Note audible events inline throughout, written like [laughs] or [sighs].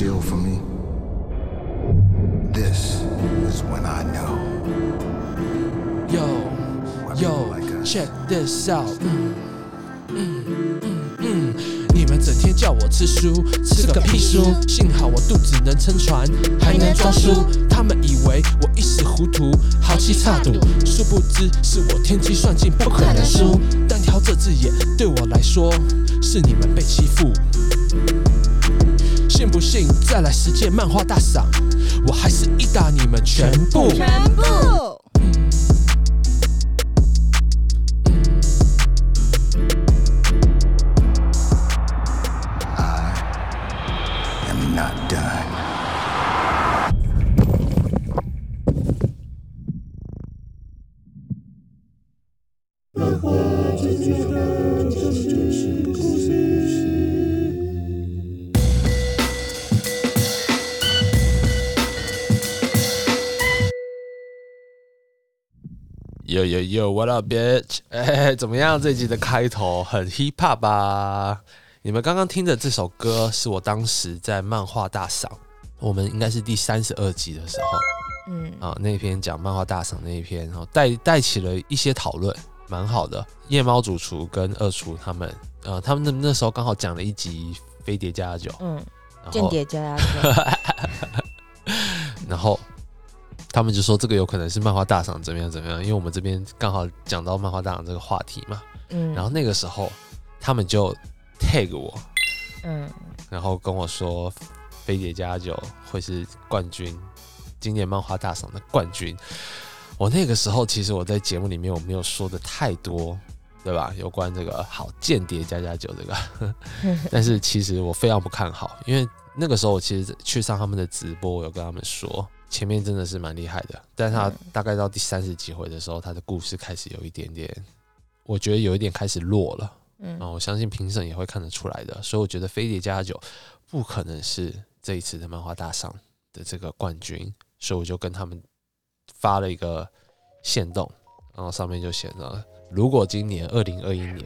steal from me, this is when I know. Yo Why yo people like check this out，你们整天叫我吃书，吃个屁书！幸好我肚子能撑船，还能装书。他们以为我一时糊涂，豪气差赌，殊不知是我天机算尽，不可能输。单挑这只眼对我来说，是你们被欺负。信不信再来十件漫画大赏，我还是一打你们全部。全部。Yo yo yo，what up bitch？哎、怎么样？这集的开头很 hip hop 吧？你们刚刚听的这首歌是我当时在漫画大赏，我们应该是第三十二集的时候嗯，啊，那篇讲漫画大赏那一篇，然后带带起了一些讨论，蛮好的。夜猫主厨跟二厨他们，呃，他们那那时候刚好讲了一集《飞碟加酒》，嗯，间谍加加酒，[laughs] 然后他们就说这个有可能是漫画大赏怎么样怎么样，因为我们这边刚好讲到漫画大赏这个话题嘛。嗯，然后那个时候他们就 tag 我，嗯然后跟我说飞碟加酒会是冠军，今年漫画大赏的冠军。我那个时候其实我在节目里面我没有说的太多，对吧？有关这个好间谍加加酒这个，[laughs] 但是其实我非常不看好，因为那个时候我其实去上他们的直播，我有跟他们说，前面真的是蛮厉害的，但是他嗯大概到第三十几回的时候，他的故事开始有一点点，我觉得有一点开始弱了。嗯啊、我相信评审也会看得出来的，所以我觉得飞碟加酒不可能是这一次的漫画大赏的这个冠军，所以我就跟他们发了一个线动，然后上面就写着，如果今年二零二一年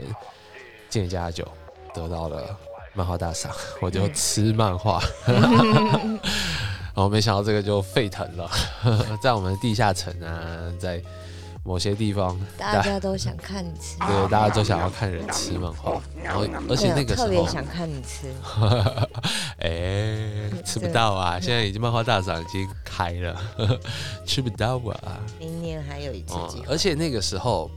间谍加酒得到了漫画大赏，我就吃漫画。[laughs] 然后没想到这个就沸腾了，[laughs] 在我们地下城啊，在某些地方，大家都想看你吃，对，大家都想要看人吃漫画，然后而且那个时候，特别想看你吃，[laughs] 哎、吃不到啊！现在已经漫画大赏已经开了，[laughs] 吃不到啊！明年还有一次哦机，会。而且那个时候，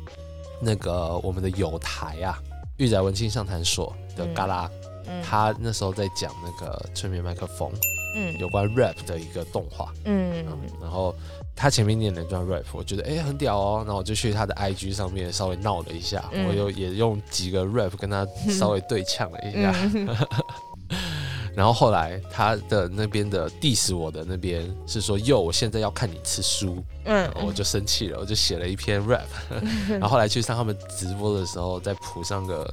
那个我们的友台啊，玉仔文青上谈所的嗯嘎啦，嗯他那时候在讲那个催眠麦克风嗯。有关 rap 的一个动画，嗯。嗯，然后他前面念了一段 rap，我觉得哎、很屌哦，然后我就去他的 IG 上面稍微闹了一下，嗯。我又也用几个 rap 跟他 [laughs] 稍微对呛了一下，嗯。[laughs] 然后后来他的那边的 diss 我的那边是说，哟，我现在要看你吃书，嗯。我就生气了，我就写了一篇 rap，[laughs] 然后后来去上他们直播的时候，再谱上个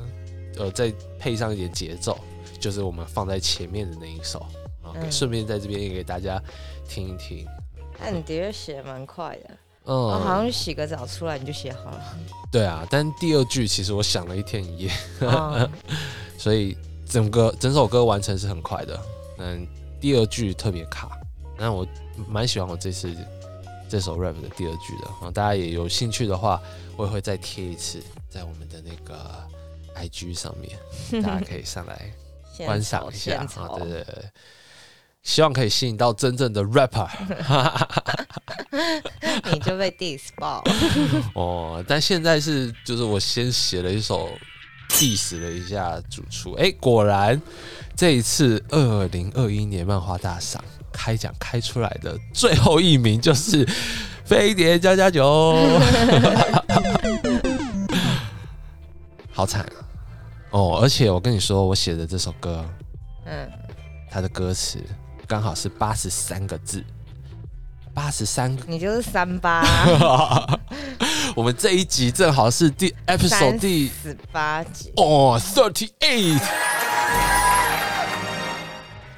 呃，再配上一点节奏，就是我们放在前面的那一首，顺便在这边也给大家听一听。那你的确写得蛮快的，嗯，我好像洗个澡出来你就写好了。对啊，但第二句其实我想了一天一夜，哦 [laughs] 所以整个整首歌完成是很快的。嗯，第二句特别卡，那我蛮喜欢我这次这首 rap 的第二句的。啊，大家也有兴趣的话，我也会再贴一次在我们的那个 IG 上面，[laughs] 大家可以上来现观赏一下啊。对对，希望可以吸引到真正的 rapper [laughs] 你就被 diss 爆。[laughs] 哦。但现在是就是我先写了一首 diss 了一下主厨，哎、果然这一次二零二一年漫画大赏开奖开出来的最后一名就是飞碟加加酒，[laughs] 好惨哦！而且我跟你说，我写的这首歌，嗯，它的歌词刚好是八十三个字，八十三个。你就是三八 [laughs] 我们这一集正好是第 episode 第十八集，哦 thirty eight。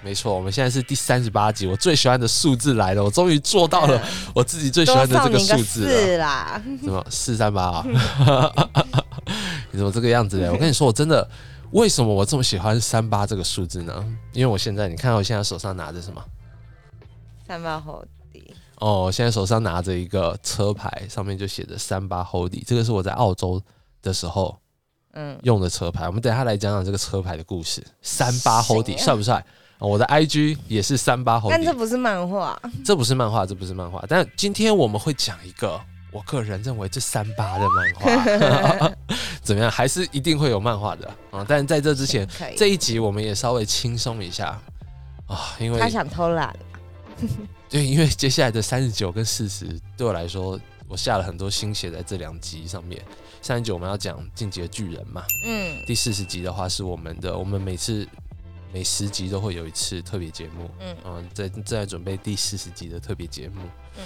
没错，我们现在是第三十八集，我最喜欢的数字来了，我终于做到了我自己最喜欢的这个数字了。四啦。什么四三八啊？[laughs] [laughs] 你怎么这个样子嘞？我跟你说，我真的为什么我这么喜欢三八这个数字呢？因为我现在你看到我现在手上拿着什么？三八后底，哦，我现在手上拿着一个车牌，上面就写着三八 Hody，这个是我在澳洲的时候嗯，用的车牌。我们等一下来讲讲这个车牌的故事。三八 Hody 谁啊帅不帅？哦我的 IG 也是三八但这不是漫画，这不是漫画，这不是漫画。但今天我们会讲一个我个人认为这三八的漫画，[laughs] 怎么样？还是一定会有漫画的。啊、但在这之前，这一集我们也稍微轻松一下。啊，因为他想偷懒，[laughs] 对，因为接下来的三十九跟四十对我来说，我下了很多心血在这两集上面。三十九我们要讲《进击的巨人》嘛，嗯。第四十集的话是我们的，我们每次每十集都会有一次特别节目，嗯。嗯，在正在准备第四十集的特别节目，嗯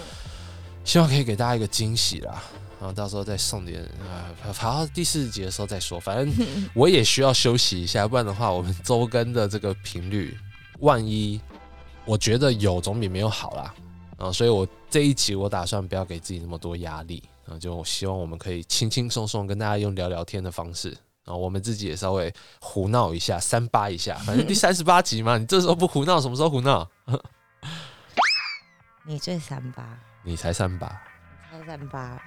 希望可以给大家一个惊喜啦。然后到时候再送点啊，好好第四集的时候再说。反正 [laughs] 我也需要休息一下，不然的话，我们周更的这个频率，万一我觉得有总比没有好啦。啊，所以我这一集我打算不要给自己那么多压力，啊，就希望我们可以轻轻松松跟大家用聊聊天的方式，啊，我们自己也稍微胡闹一下，三八一下，反正第三十八集嘛，你这时候不胡闹，什么时候胡闹？[laughs] 你最三八，你才三八，超三八，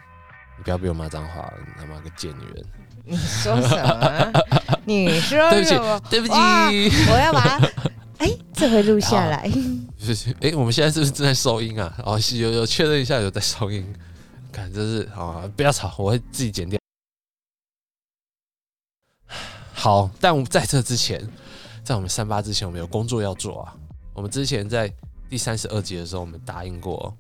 你不要被我骂脏话，你他妈个贱女人！你说什么？[laughs] 你说对不起什么？对不起，哇我要把它，哎，这回录下来。就是 [laughs] 哎、我们现在是不是正在收音啊？哦，是有有确认一下有在收音，看这是啊，不要吵，我会自己剪掉。好，但我们在这之前，在我们三八之前，我们有工作要做啊。我们之前在第三十二集的时候，我们答应过，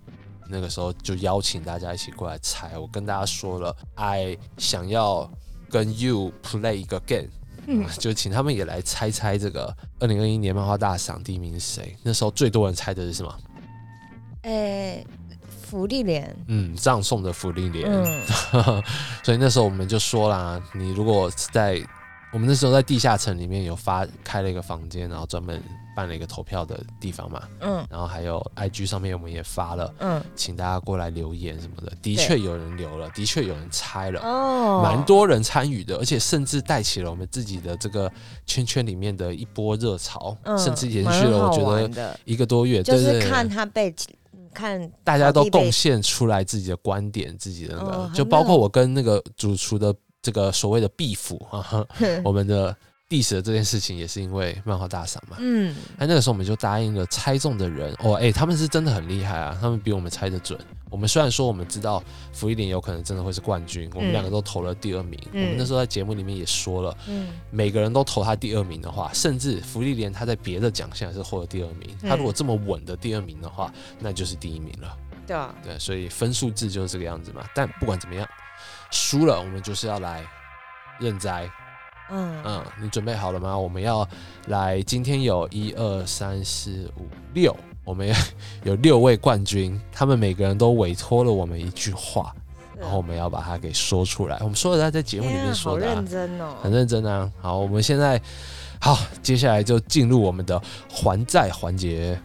那个时候就邀请大家一起过来猜。我跟大家说了，I 想要跟 You play 一个 game，嗯 [laughs] 就请他们也来猜猜这个二零二一年漫画大赏第一名是谁。那时候最多人猜的是什么？哎，福利脸，嗯，葬送的福利莲。嗯 [laughs] 所以那时候我们就说啦，你如果在我们那时候在地下城里面有发开了一个房间，然后专门办了一个投票的地方嘛，嗯然后还有 IG 上面我们也发了，嗯，请大家过来留言什么的。的确有人留了，的确有人猜了。哦，蛮多人参与的，而且甚至带起了我们自己的这个圈圈里面的一波热潮，嗯甚至延续了我觉得一个多月。就是看他被看大家都贡献出来自己的观点，自己的那个，哦就包括我跟那个主厨的这个所谓的 beef 啊，[laughs] 我们的 diss 的这件事情也是因为漫画大赏嘛。嗯那那个时候我们就答应了猜中的人哦，哎、他们是真的很厉害啊，他们比我们猜的准。我们虽然说我们知道福利点有可能真的会是冠军，我们嗯两个都投了第二名。嗯我们那时候在节目里面也说了，嗯每个人都投他第二名的话，甚至福利连他在别的奖项也是获得第二名。嗯他如果这么稳的第二名的话，那就是第一名了。对啊，对，所以分数制就是这个样子嘛。但不管怎么样，输了我们就是要来认栽。嗯嗯，你准备好了吗？我们要来，今天有一二三四五六，我们有六位冠军，他们每个人都委托了我们一句话，然后我们要把它给说出来。我们说的在节目里面说的、啊认，真哦，很认真啊。好，我们现在好，接下来就进入我们的还债环节。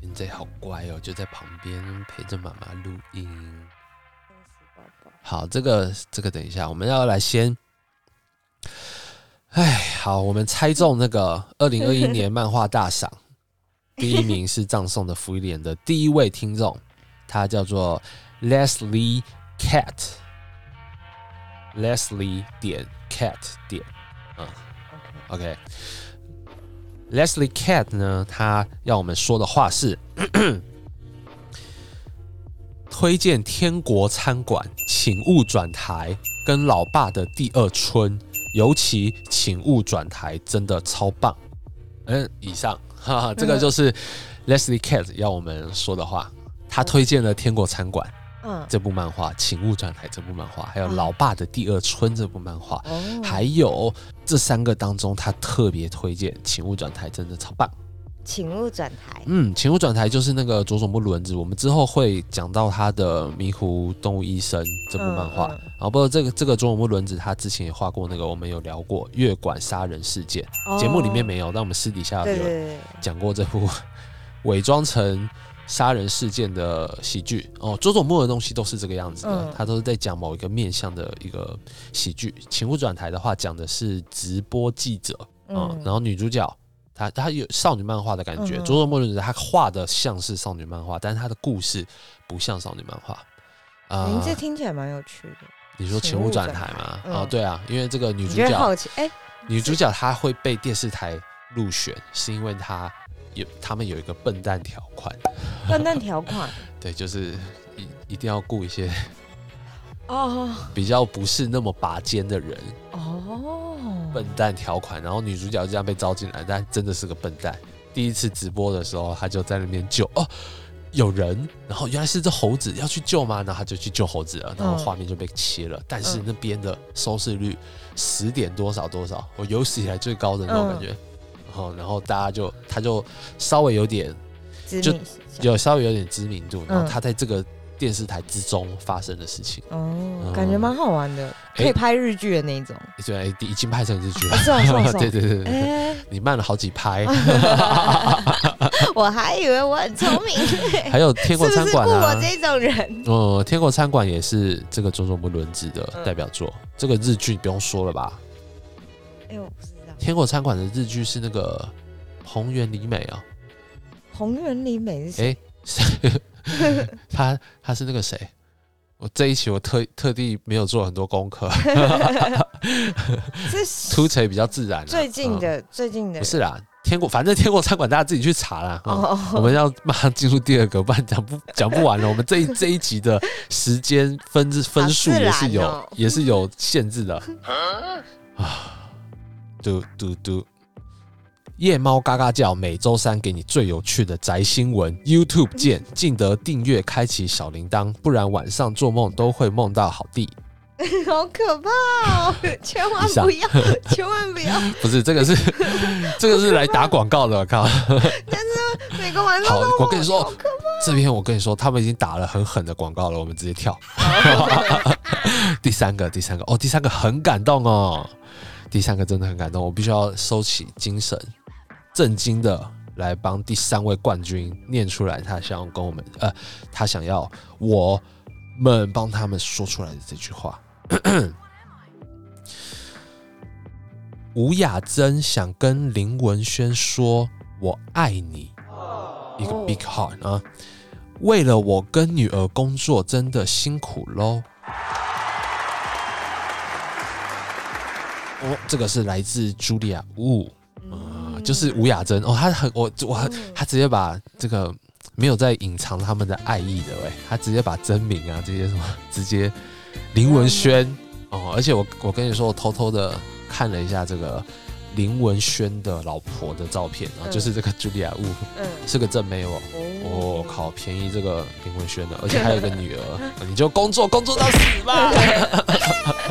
现在好乖哦，就在旁边陪着妈妈录音。好，这个这个等一下，我们要来先。哎，好，我们猜中那个二零二一年漫画大赏第一名是葬送的福利莲的第一位听众，他叫做 Leslie Cat，Leslie 点 Cat 点，嗯 OK，OK，Leslie Cat 呢，他要我们说的话是。推荐天国餐馆，请勿转台，跟老爸的第二春，尤其请勿转台，真的超棒。嗯，以上，哈哈，这个就是 Leslie Cat 要我们说的话。他推荐了《天国餐馆》嗯这部漫画，请勿转台这部漫画，还有嗯老爸的第二春这部漫画，哦，还有这三个当中，他特别推荐《请勿转台》，真的超棒。请勿转台，嗯，请勿转台就是那个佐佐木轮子，我们之后会讲到他的《迷糊动物医生》这部漫画。嗯嗯。然后，不过这个这个佐佐木轮子他之前也画过那个，我们有聊过月管杀人事件，节目里面没有，但我们私底下有讲过这部伪装成杀人事件的喜剧。哦，佐佐木的东西都是这个样子的，嗯。他都是在讲某一个面向的一个喜剧。请勿转台的话，讲的是直播记者，嗯，嗯。然后女主角她她有少女漫画的感觉，嗯佐佐木伦子她画的像是少女漫画，但是她的故事不像少女漫画。啊、名字听起来蛮有趣的。你说请勿转台吗？嗯哦，对啊，因为这个女主角好奇？哎，女主角她会被电视台入选，是因为她有他们有一个笨蛋条款，笨蛋条款 [laughs] 对，就是一一定要雇一些哦比较不是那么拔尖的人，哦，笨蛋条款，然后女主角就这样被招进来，但真的是个笨蛋。第一次直播的时候，他就在那边救哦。有人，然后原来是只猴子要去救吗？然后他就去救猴子了，然后嗯画面就被切了。但是嗯那边的收视率十点多少多少，我有史以来最高的那种嗯感觉。然后，然后大家就他就稍微有点就有稍微有点知名度，然后嗯他在这个电视台之中发生的事情，哦，感觉蛮好玩的，可哎以拍日剧的那一种。对，已经拍成日剧了哦。是啊是啊 [laughs] 是啊对对对对对，哎，你慢了好几拍。[laughs] 我还以为我很聪明，是 [laughs] 还有天国餐馆啊，这种人？哦、天国餐馆也是这个佐佐木伦子的嗯代表作。这个日剧不用说了吧？哎，我不知道。天国餐馆的日剧是那个红原里美啊、红原里美是谁？哎、[laughs] 他他是那个谁？我这一期我特特地没有做很多功课，是 [laughs] 凸槌比较自然、啊。最近嗯的最近的不是啦，天国反正天国餐馆大家自己去查啦。哦哦，我们要马上进入第二个，不然讲不讲不完了。我们这一这一集的时间分分数也是有、也是有限制的 [laughs] 啊。嘟嘟嘟，夜猫嘎嘎叫，每周三给你最有趣的宅新闻。YouTube 见，记得订阅，开启小铃铛，不然晚上做梦都会梦到好地。[laughs] 好可怕哦！[laughs] 千万不要，[laughs] 千万不要！不是这个是这个是来打广告的，我靠！每个晚上好都我跟你说好可这边我跟你说，他们已经打了很狠的广告了，我们直接跳。第三个，第三个，哦，第三个很感动哦，第三个真的很感动，我必须要收起精神，震惊的来帮第三位冠军念出来，他想要跟我们，呃，他想要我们帮他们说出来的这句话。[clears throat] 吴雅珍想跟林文轩说：“我爱你。”一个哦 big heart 啊！为了我跟女儿工作，真的辛苦喽。[laughs] 哦，这个是来自茱莉亚雾，啊，就是吴雅珍哦，她很我我嗯她直接把这个没有在隐藏他们的爱意的喂，她直接把真名啊这些什么直接林文轩哦，而且我我跟你说，我偷偷的看了一下这个林文轩的老婆的照片啊，嗯就是这个茱莉亚雾嗯，是个正妹哦。我、靠，便宜这个林文轩的，而且还有个女儿，[laughs] 你就工作工作到死吧！[laughs]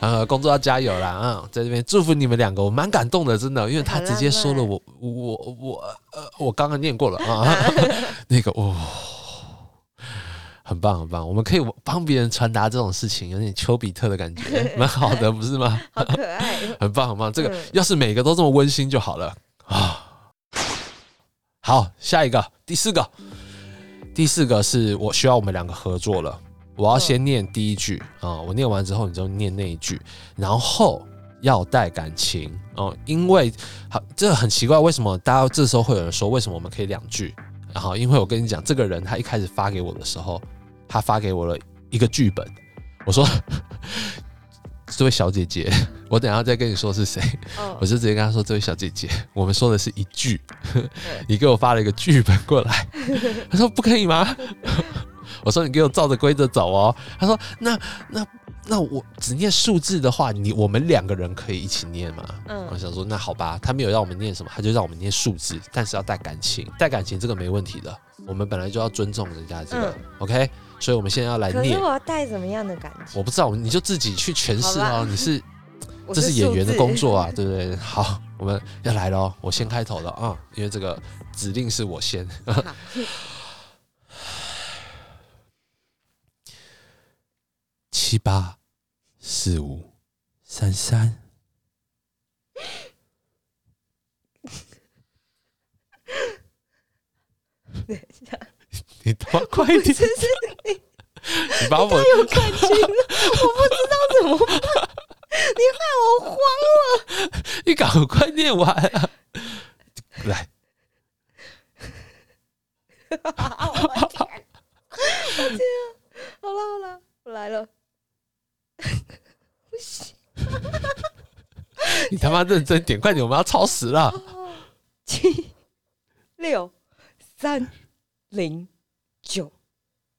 呃，工作要加油啦啊！在这边祝福你们两个，我蛮感动的，真的，因为他直接说了我我我呃，我刚刚念过了啊，[laughs] 那个哦，很棒很棒，我们可以帮别人传达这种事情，有点丘比特的感觉，[laughs] 蛮好的，不是吗？好可爱。很棒很棒，这个嗯要是每个都这么温馨就好了啊。好，下一个，第四个，第四个是我需要我们两个合作了。我要先念第一句啊、我念完之后你就念那一句，然后要带感情哦、因为好，这很奇怪，为什么大家这时候会有人说为什么我们可以两句？然后因为我跟你讲，这个人他一开始发给我的时候，他发给我了一个剧本，我说 [laughs] 这位小姐姐，[laughs] 我等下再跟你说是谁。哦我就直接跟他说：“这位小姐姐，我们说的是一句，[laughs] 你给我发了一个剧本过来。”他说：“不可以吗？”我说：“你给我照着规则走哦。”他说：“那那那我只念数字的话，你我们两个人可以一起念吗？”嗯我想说：“那好吧。”他没有让我们念什么，他就让我们念数字，但是要带感情，带感情这个没问题的。我们本来就要尊重人家这个、OK，所以我们现在要来念可是我。要带什么样的感情？我不知道，你就自己去诠释。哦你是这是演员的工作啊，对不对？好，我们要来了哦，我先开头了啊，因为这个指令是我先。[laughs] 七八四五三三，[laughs] 你他妈快一点！你把我有感情了，我不知道怎么办，你害我慌了。[laughs] 你赶快念完啊！来，我天，我天啊！好了好了，我来了。不行，你他妈认真点，快点，我们要超时了。七六三零九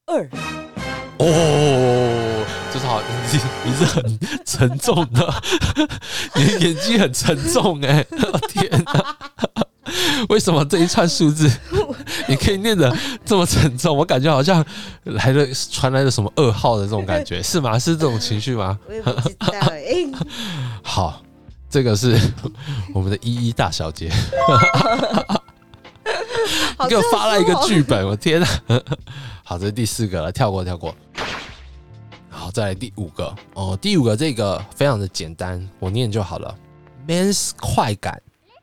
二。哦，就是好，你你是很沉重的，你的眼睛很沉重哎、我天哪！为什么这一串数字 [laughs] 你可以念的这么沉重？我感觉好像来了传来了什么噩耗的这种感觉，是吗？是这种情绪吗？我也不知道哎、[laughs] 好，这个是 [laughs] 我们的依依大小姐，给我发了一个剧本，我天哪！好，这是第四个了，跳过跳过。好，再来第五个哦，第五个这个非常的简单，我念就好了。Man's 快感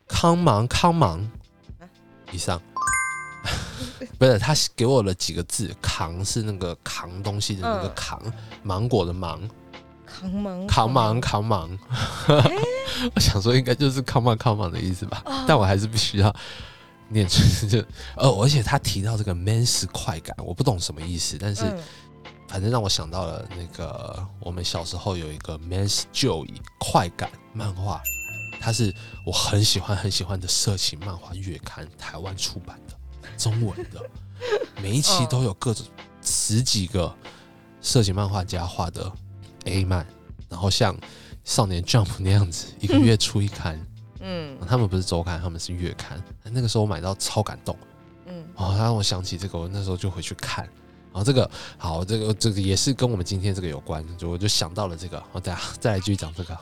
，Come on Come on，以上。[laughs] 不是，他给我了几个字，扛是那个扛东西的那个嗯扛，芒果的芒，扛忙扛忙扛忙，[laughs] 我想说应该就是 come on come on 的意思吧，哦。但我还是必须要念出就哦，而且他提到这个 man 是快感，我不懂什么意思，但是嗯。反正让我想到了那个我们小时候有一个 Man's Joy 快感漫画，它是我很喜欢很喜欢的色情漫画月刊，台湾出版的中文的，每一期都有各种十几个色情漫画家画的 A 漫，然后像少年 Jump 那样子，一个月出一刊，嗯他们不是周刊，他们是月刊。那个时候我买到超感动。嗯哦，它让我想起这个，我那时候就回去看。然后这个好，这个这个也是跟我们今天这个有关，就我就想到了这个。好，再再来继续讲这个。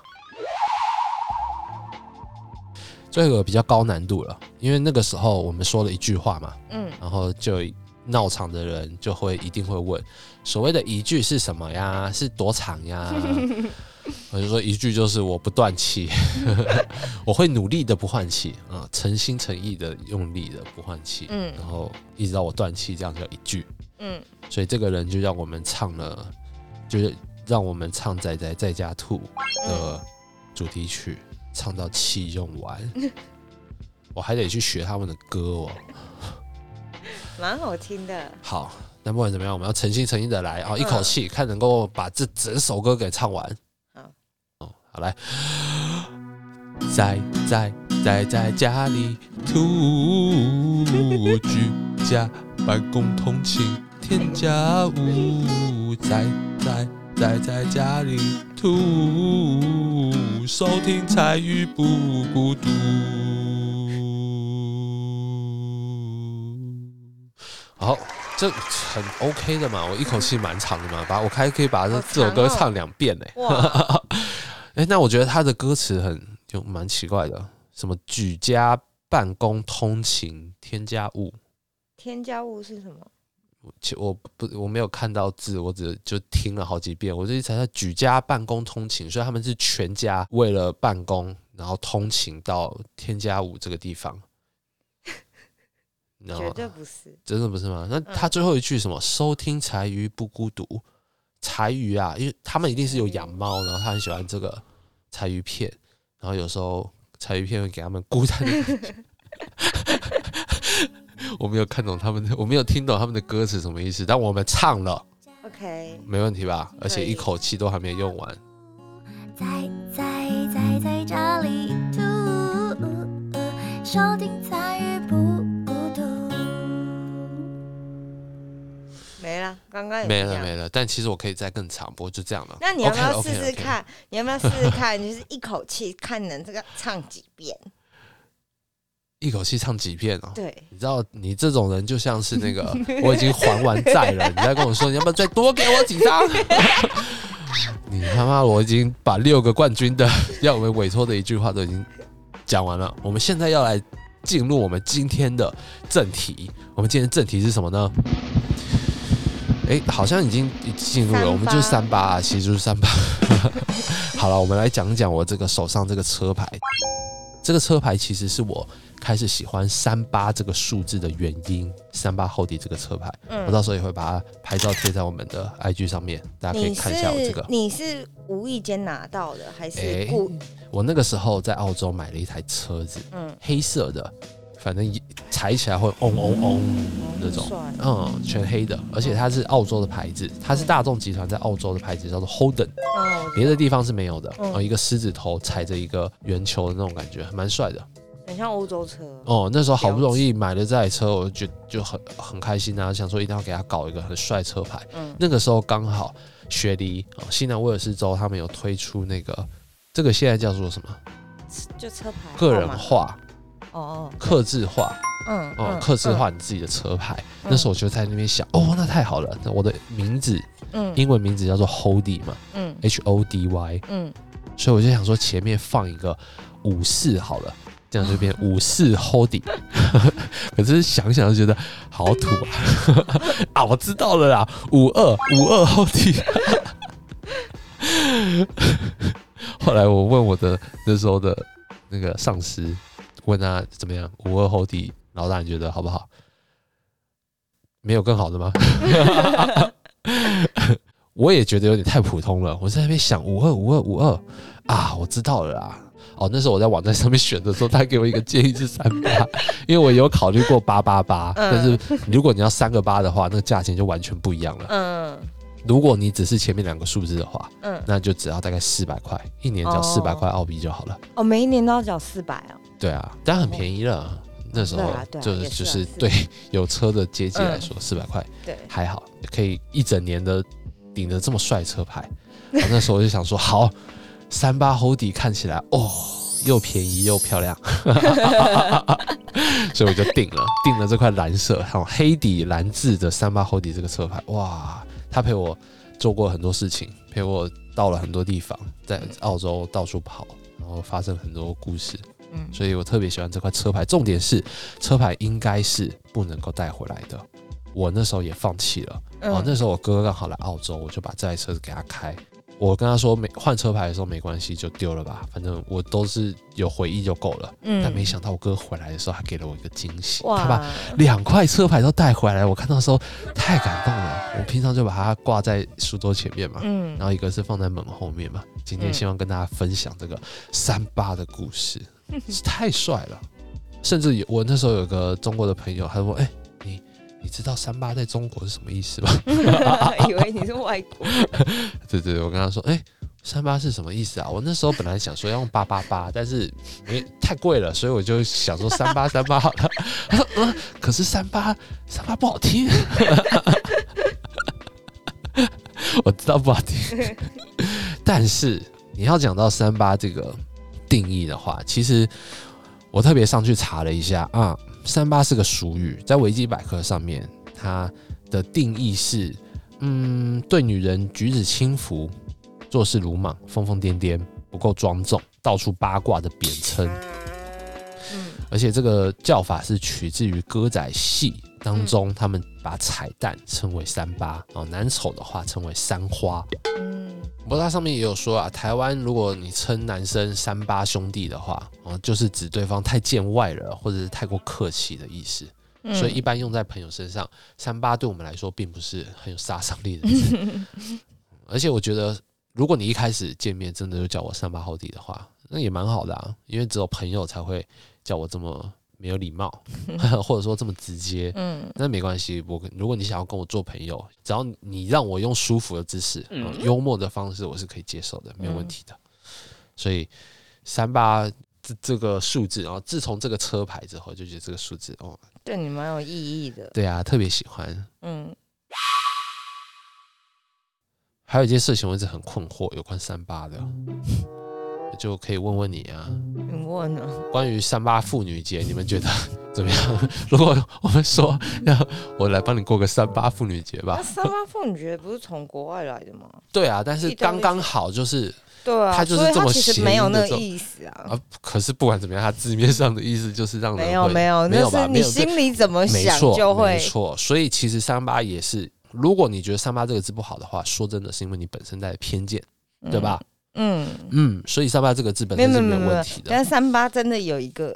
这个比较高难度了，因为那个时候我们说了一句话嘛，嗯然后就闹场的人就会一定会问，所谓的一句是什么呀？[laughs] 是多长呀？[laughs] 我就说一句就是我不断气，[laughs] 我会努力的不换气啊，诚心诚意的用力的不换气，嗯然后一直到我断气，这样叫一句。嗯所以这个人就让我们唱了，就是让我们唱《仔仔在家吐》的主题曲，唱到气用完。我还得去学他们的歌哦。蛮好听的。好，那不管怎么样，我们要诚心诚意的来啊，一口气看能够把这整首歌给唱完。好，哦，好来，在在在在家里土居家办公通勤添家务，在在在在家里土收听彩语不孤独。好，这很 OK 的嘛，我一口气蛮长的嘛，把我还可以把这、这首歌哦唱两遍呢。哇，[laughs] 哎、那我觉得他的歌词很就蛮奇怪的，什么举家办公通勤添加物，添加物是什么？其我不我没有看到字，我只就听了好几遍，我这一直在举家办公通勤，所以他们是全家为了办公，然后通勤到添加五这个地方。你知道绝吗？对不是。真的不是吗？那他最后一句什么？收听柴鱼不孤独，柴鱼啊，因为他们一定是有养猫，然后他很喜欢这个柴鱼片，然后有时候柴鱼片会给他们孤单的。[laughs] 我没有看懂他们的，我没有听懂他们的歌词什么意思，但我们唱了，OK，没问题吧？而且一口气都还没有用完。在在在在家里吐，收听参与没了，刚刚也没了没了，但其实我可以再更长，不过就这样了。那你要不要试试看？你要不要试试看？就是一口气看能这个唱几遍？一口气唱几遍哦？对，你知道，你这种人就像是那个 [laughs] 我已经还完债了，你再跟我说你要不要再多给我几张？[laughs] 你他妈，我已经把六个冠军的要我们委托的一句话都已经讲完了。我们现在要来进入我们今天的正题。我们今天的正题是什么呢？哎、好像已经进入了，我们就是三八啊，其实就是三八。[laughs] 好了，我们来讲讲我这个手上这个车牌。这个车牌其实是我开始喜欢三八这个数字的原因，三八后底这个车牌，嗯我到时候也会把它拍照贴在我们的 IG 上面，大家可以看一下我这个。你是无意间拿到的，还是我那个时候在澳洲买了一台车子，嗯黑色的，反正一踩起来会嗡嗡嗡那种，嗯，全黑的，而且它是澳洲的牌子，它是大众集团在澳洲的牌子，叫做 Holden，嗯，别的地方是没有的。嗯哦，一个狮子头踩着一个圆球的那种感觉，蛮帅的。很像欧洲车。哦，那时候好不容易买了这台车，我就就很很开心啊，想说一定要给他搞一个很帅车牌。嗯那个时候刚好雪梨哦，西南威尔士州他们有推出那个，这个现在叫做什么？就车牌个人化、哦哦，刻字化嗯哦，嗯刻字化你自己的车牌。嗯那时候我就在那边想，哦，那太好了，那我的名字嗯英文名字叫做 Hody 嘛嗯，H O D Y，嗯所以我就想说前面放一个五四好了。这样就变五四 Hody，[laughs] 可是想想就觉得好土啊！[laughs] 啊，我知道了啦，五二五二 Hody。[laughs] 后来我问我的那时候的那个上司，问他怎么样，五二 Hody，老大你觉得好不好？没有更好的吗？[laughs] 我也觉得有点太普通了。我在那边想五二五二五二啊，我知道了啦。哦，那时候我在网站上面选的时候，他给我一个建议是三八，[laughs] 因为我有考虑过八八八，嗯但是如果你要三个八的话，那个价钱就完全不一样了。嗯如果你只是前面两个数字的话，嗯，那就只要大概四百块，一年缴四百哦块澳币就好了。哦，每一年都要缴四百啊。对啊，但很便宜了。那时候就是就是对有车的阶级来说，四百块对，还好，可以一整年的顶着这么帅车牌。然 [laughs] 后那时候我就想说，好，三八 Hody 看起来哦，又便宜又漂亮，[laughs] 所以我就定了，定了这块蓝色，还有黑底蓝字的三八 Hody 这个车牌。哇，他陪我做过很多事情，陪我到了很多地方，在澳洲到处跑，然后发生很多故事。嗯所以我特别喜欢这块车牌。重点是，车牌应该是不能够带回来的。我那时候也放弃了。哦，那嗯时候我哥哥刚好来澳洲，我就把这台车子给他开。我跟他说没换车牌的时候没关系，就丢了吧，反正我都是有回忆就够了。嗯但没想到我哥回来的时候，还给了我一个惊喜，他把两块车牌都带回来，我看到的时候太感动了。我平常就把它挂在书桌前面嘛，嗯然后一个是放在门后面嘛。今天嗯希望跟大家分享这个三八的故事，是 [laughs] 太帅了。甚至有我那时候有个中国的朋友，他说：“哎、你你知道三八在中国是什么意思吗 [laughs] 以为你是外国。[laughs] ”对对，我跟他说：“哎、三八是什么意思啊？”我那时候本来想说要用八八八，但是因为太贵了，所以我就想说三八三八好了。他说：“嗯，可是三八三八不好听。”我知道不好听，但是你要讲到三八这个定义的话，其实我特别上去查了一下啊，三八是个俗语，在维基百科上面，它的定义是，嗯，对女人举止轻浮、做事鲁莽、疯疯癫癫、不够庄重、到处八卦的贬称。嗯而且这个叫法是取自于歌仔戏当中，他们把彩蛋称为三八哦，男丑的话称为三花。嗯不过它上面也有说啊，台湾如果你称男生三八兄弟的话，哦，就是指对方太见外了，或者是太过客气的意思。嗯所以一般用在朋友身上，三八对我们来说并不是很有杀伤力的字。[laughs] 而且我觉得，如果你一开始见面真的就叫我三八好弟的话，那也蛮好的啊，因为只有朋友才会叫我这么没有礼貌，[laughs] [laughs] 或者说这么直接。嗯那没关系，我如果你想要跟我做朋友，只要你让我用舒服的姿势、嗯幽默的方式，我是可以接受的，没有问题的。所以三八这这个数字，然后自从这个车牌之后，就觉得这个数字哦，对你蛮有意义的。对啊，特别喜欢。嗯还有一件事情我一直很困惑，有关三八的，[laughs] 就可以问问你啊，你问啊，关于三八妇女节，你们觉得 [laughs] 怎么样？[laughs] 如果我们说要我来帮你过个三八妇女节吧，三八妇女节不是从国外来的吗？对啊，但是刚刚好就是对啊，他就是这么其实没有那个意思啊。啊，可是不管怎么样，他字面上的意思就是让人没有没有，没有吧？你心里怎么想错，就会没错。所以其实三八也是，如果你觉得三八这个字不好的话，说真的是因为你本身带的偏见，对吧？？嗯，嗯嗯，所以三八这个字本身是没问题，的。但三八真的有一个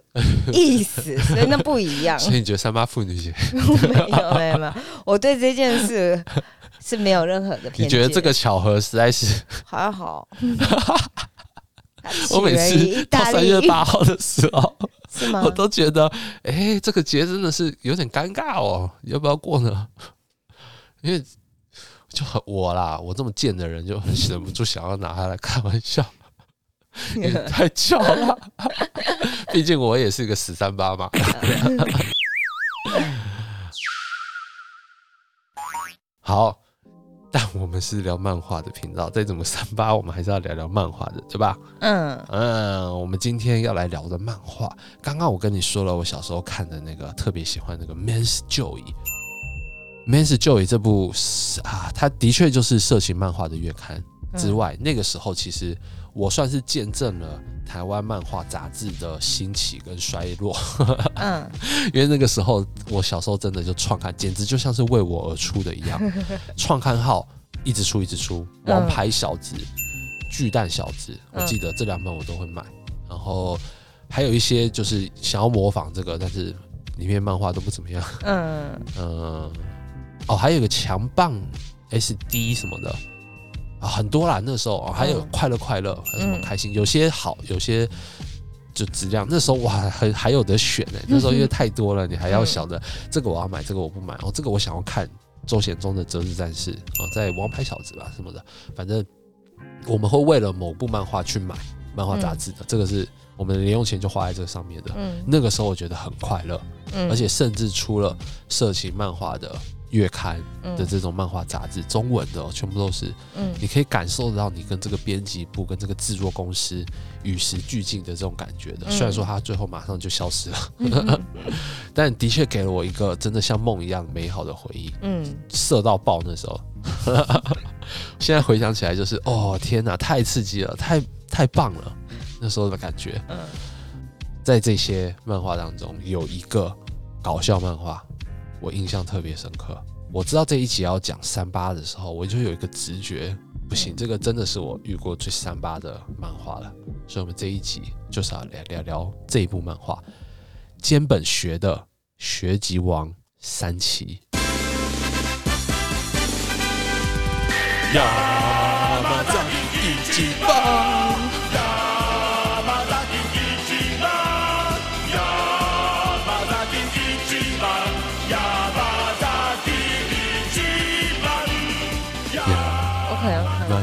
意思，[laughs] 所以那不一样。所以你觉得三八妇女节？没有没有没有，我对这件事是没有任何的偏见。你觉得这个巧合实在是？还好？[laughs] 我每次到三月八号的时候，是吗我？都觉得，哎、这个节真的是有点尴尬哦，要不要过呢？因为就很我啦，我这么贱的人就很忍不住想要拿它来开玩笑，[laughs] 因为太巧了。[laughs] 毕竟我也是一个死三八嘛。好，但我们是聊漫画的频道，再怎么三八，我们还是要聊聊漫画的，对吧？嗯嗯，我们今天要来聊的漫画，刚刚我跟你说了，我小时候看的那个特别喜欢那个《Man's Joy》。《Man's Joy》这部啊，它的确就是色情漫画的月刊之外，那个时候其实我算是见证了台湾漫画杂志的兴起跟衰落，嗯。[laughs] 因为那个时候我小时候真的就创刊，简直就像是为我而出的一样，[laughs] 创刊号一直出一直出，嗯。王牌小子、巨蛋小子，我嗯。记得这两本我都会买，然后还有一些就是想要模仿这个，但是里面漫画都不怎么样，嗯。嗯，[laughs] 哦，还有个强棒 SD 什么的。啊，很多啦，那时候、哦、还有嗯快乐快乐，还有什么嗯开心，有些好，有些就质量。那时候哇，还还有得选呢。那时候因为太多了，你还要想着这个我要买，这个我不买。哦，这个我想要看周显宗的《择日战士》哦，在王牌小子吧什么的，反正我们会为了某部漫画去买漫画杂志的，这个是我们的零用钱就花在这个上面的。嗯那个时候我觉得很快乐，嗯而且甚至出了色情漫画的月刊嗯的这种漫画杂志，中文的、哦、全部都是，嗯你可以感受得到你跟这个编辑部、跟这个制作公司与时俱进的这种感觉的。嗯虽然说它最后马上就消失了，[laughs] 但的确给了我一个真的像梦一样美好的回忆，嗯射到爆那时候。[laughs] 现在回想起来，就是哦天哪，太刺激了，太太棒了，那时候的感觉。嗯在这些漫画当中，有一个搞笑漫画，我印象特别深刻。我知道这一集要讲三八的时候，我就有一个直觉，不行，这个真的是我遇过最三八的漫画了。所以，我们这一集就是要聊聊聊这一部漫画，兼本学的《学籍王三期》。亚麻藏一起棒。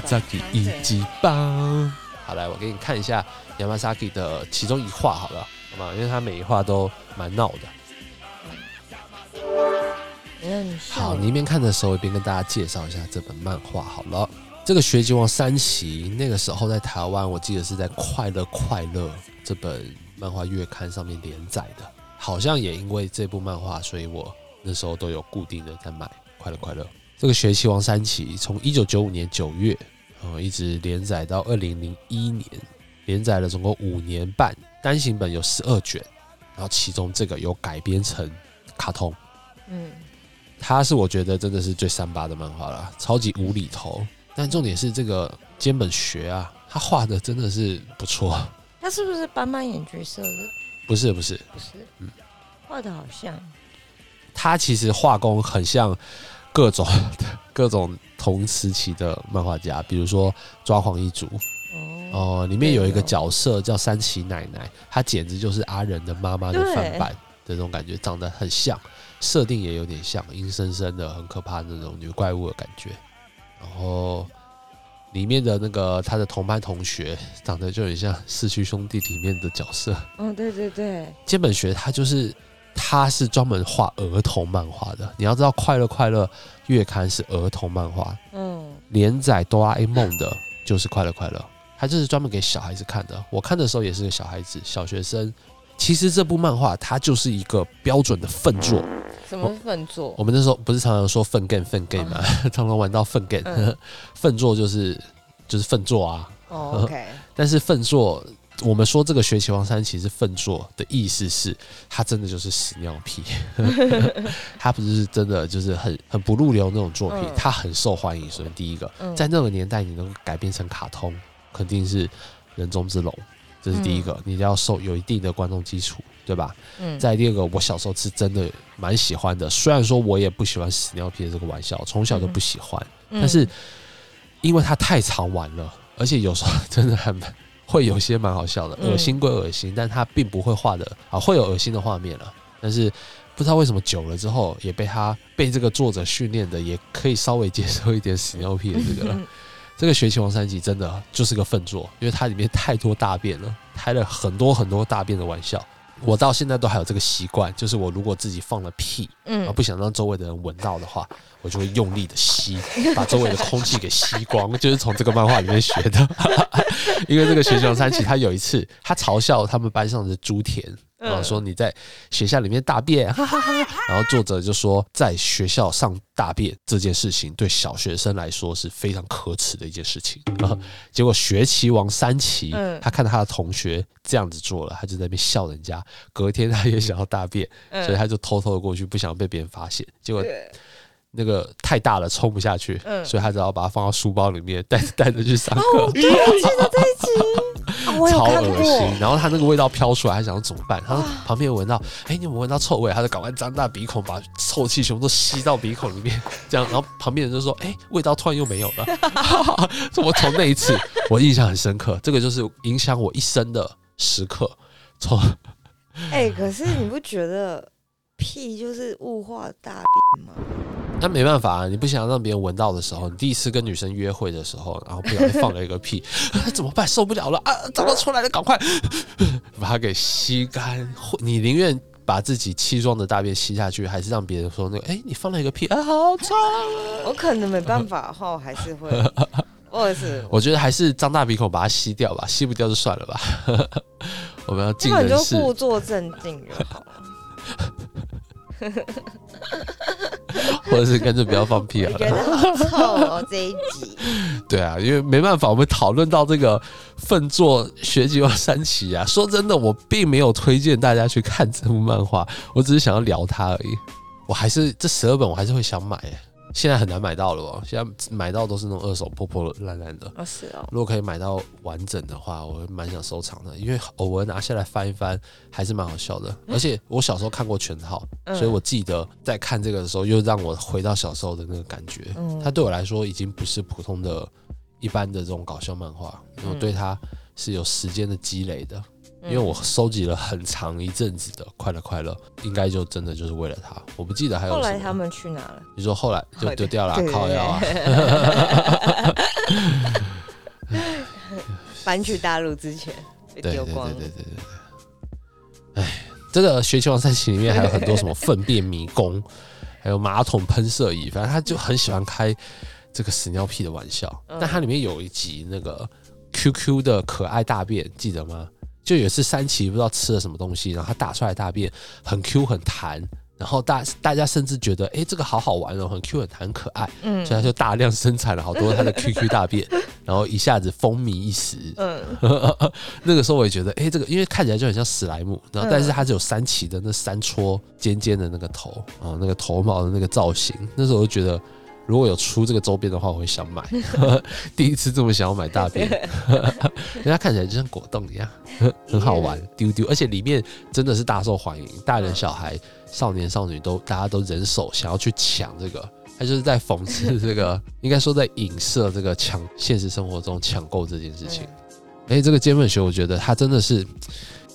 扎基一级棒。好来，我给你看一下 Yamasaki 的其中一画好了，好吗？因为他每一画都蛮闹的。嗯，好，你一边看的时候，一边跟大家介绍一下这本漫画好了。这个《学籍王三期》那个时候在台湾，我记得是在《快乐快乐》这本漫画月刊上面连载的。好像也因为这部漫画，所以我那时候都有固定的在买《快乐快乐》。这个《学期王三期》从一九九五年九月，呃，一直连载到二零零一年，连载了总共五年半，单行本有十二卷，然后其中这个有改编成卡通。嗯它是我觉得真的是最三八的漫画了，超级无厘头。但重点是这个兼本学啊，他画的真的是不错。他是不是斑斑眼角色的？不是不是，不是，嗯画的好像，他其实画工很像各种 [laughs] 各种同时期的漫画家，比如说抓狂一族哦，哦、里面有一个角色叫三崎奶奶，她简直就是阿仁的妈妈的对翻版的那种感觉，长得很像，设定也有点像，阴森森的、很可怕的那种女怪物的感觉。然后里面的那个他的同班同学，长得就很像《四驱兄弟》里面的角色。哦，对对对，菅本学他就是他是专门画儿童漫画的。你要知道，《快乐快乐》月刊是儿童漫画，嗯连载哆啦 A 梦的就是《快乐快乐》，它就是专门给小孩子看的。我看的时候也是个小孩子，小学生。其实这部漫画它就是一个标准的粪作。什么粪作我？们那时候不是常常说粪 game 粪 game 吗？常常 [laughs] 玩到粪 game，嗯 [laughs] 粪作就是就是粪作啊。哦，OK，[laughs] 但是粪作，我们说这个学期王三其实粪作的意思是，他真的就是屎尿屁，[laughs] 他不是真的就是很很不入流那种作品嗯，它很受欢迎。首先第一个，嗯。在那个年代你能改编成卡通，肯定是人中之龙，这是第一个，你要受有一定的观众基础，对吧？嗯，再第二个，我小时候是真的蛮喜欢的，虽然说我也不喜欢屎尿屁的这个玩笑，从小就不喜欢，嗯。但是因为它太常玩了，而且有时候真的很会有些蛮好笑的，嗯恶心归恶心，但他并不会画的啊，会有恶心的画面了，但是不知道为什么久了之后，也被他被这个作者训练的，也可以稍微接受一点屎尿屁的这个了。[laughs] 这个《学习王三集》真的就是个粪作，因为它里面太多大便了，开了很多很多大便的玩笑。我到现在都还有这个习惯，就是我如果自己放了屁，嗯不想让周围的人闻到的话，我就会用力的吸，把周围的空气给吸光，就是从这个漫画里面学的。[laughs] 因为这个学习王三奇，他有一次他嘲笑他们班上的朱田，然后说你在学校里面大便，哈哈哈。[laughs] 然后作者就说，在学校上大便这件事情，对小学生来说是非常可耻的一件事情。然 [laughs] 后结果学棋王三奇，嗯他看到他的同学这样子做了，他就在那边笑人家。隔天他也想要大便，嗯所以他就偷偷的过去，不想被别人发现。结果对那个太大了，冲不下去，嗯所以他只好把它放到书包里面，带带着去上课。哦，对，我记得这一集，啊 [laughs] 我有超看恶心，过，然后他那个味道飘出来，他想要怎么办？他说旁边有闻到，哎、你有没有闻到臭味？他就赶快张大鼻孔，把臭气全部都吸到鼻孔里面，这样，然后旁边人就说，哎、味道突然又没有了。[laughs] [laughs] 我从那一次，我印象很深刻，这个就是影响我一生的时刻。从哎，可是你不觉得屁就是物化大便吗？那没办法啊，你不想让别人闻到的时候，你第一次跟女生约会的时候，然后不小心放了一个屁，[laughs] 怎么办？受不了了啊！怎么出来了？赶快 [laughs] 把它给吸干。你宁愿把自己气壮的大便吸下去，还是让别人说那个？哎、你放了一个屁啊，好臭啊！我可能没办法的话，我还是会，或者是我觉得还是张大鼻孔把它吸掉吧，吸不掉就算了吧。[laughs] 我们要尽根本就故作镇定就好了。[laughs] 或者是干脆不要放屁啊我。觉得好臭哦，这一集。[laughs] 对啊，因为没办法，我们讨论到这个粪作学级王三奇啊，说真的，我并没有推荐大家去看这部漫画，我只是想要聊它而已。我还是这十二本我还是会想买，现在很难买到了哦，现在买到都是那种二手破破烂烂的。哦，是哦，如果可以买到完整的话，我蛮想收藏的，因为偶尔拿下来翻一翻，还是蛮好笑的。而且我小时候看过全套，嗯所以我记得在看这个的时候，又让我回到小时候的那个感觉。嗯它对我来说已经不是普通的、一般的这种搞笑漫画，因为我对它是有时间的积累的。因为我收集了很长一阵子的《快乐快乐》，应该就真的就是为了他。我不记得还有。后来他们去哪了？你说后来就丢掉了啊，靠腰啊。[laughs] 搬去大陆之前被对对对丢光了。对对对对。哎，这个《学习王三奇》里面还有很多什么粪便迷宫，[laughs] 还有马桶喷射仪，反正他就很喜欢开这个屎尿屁的玩笑。嗯但它里面有一集那个 QQ 的可爱大便，记得吗？就有一次三奇不知道吃了什么东西，然后他打出来大便很 Q 很弹，然后大大家甚至觉得，哎、这个好好玩哦，很 Q 很弹很可爱，嗯所以他就大量生产了好多他的 QQ 大便，然后一下子风靡一时。嗯，[laughs] 那个时候我也觉得，哎、这个因为看起来就很像史莱姆，然后嗯但是它只有三奇的那三撮尖尖的那个头啊，那个头毛的那个造型，那时候我就觉得。如果有出这个周边的话，我会想买。[laughs] 第一次这么想要买大便，[laughs] 因为它看起来就像果冻一样，很好玩，丢丢，而且里面真的是大受欢迎，大人小孩、少年少女都大家都人手想要去抢这个。他就是在讽刺这个，[laughs] 应该说在影射这个抢现实生活中抢购这件事情。哎、这个菅本学，我觉得他真的是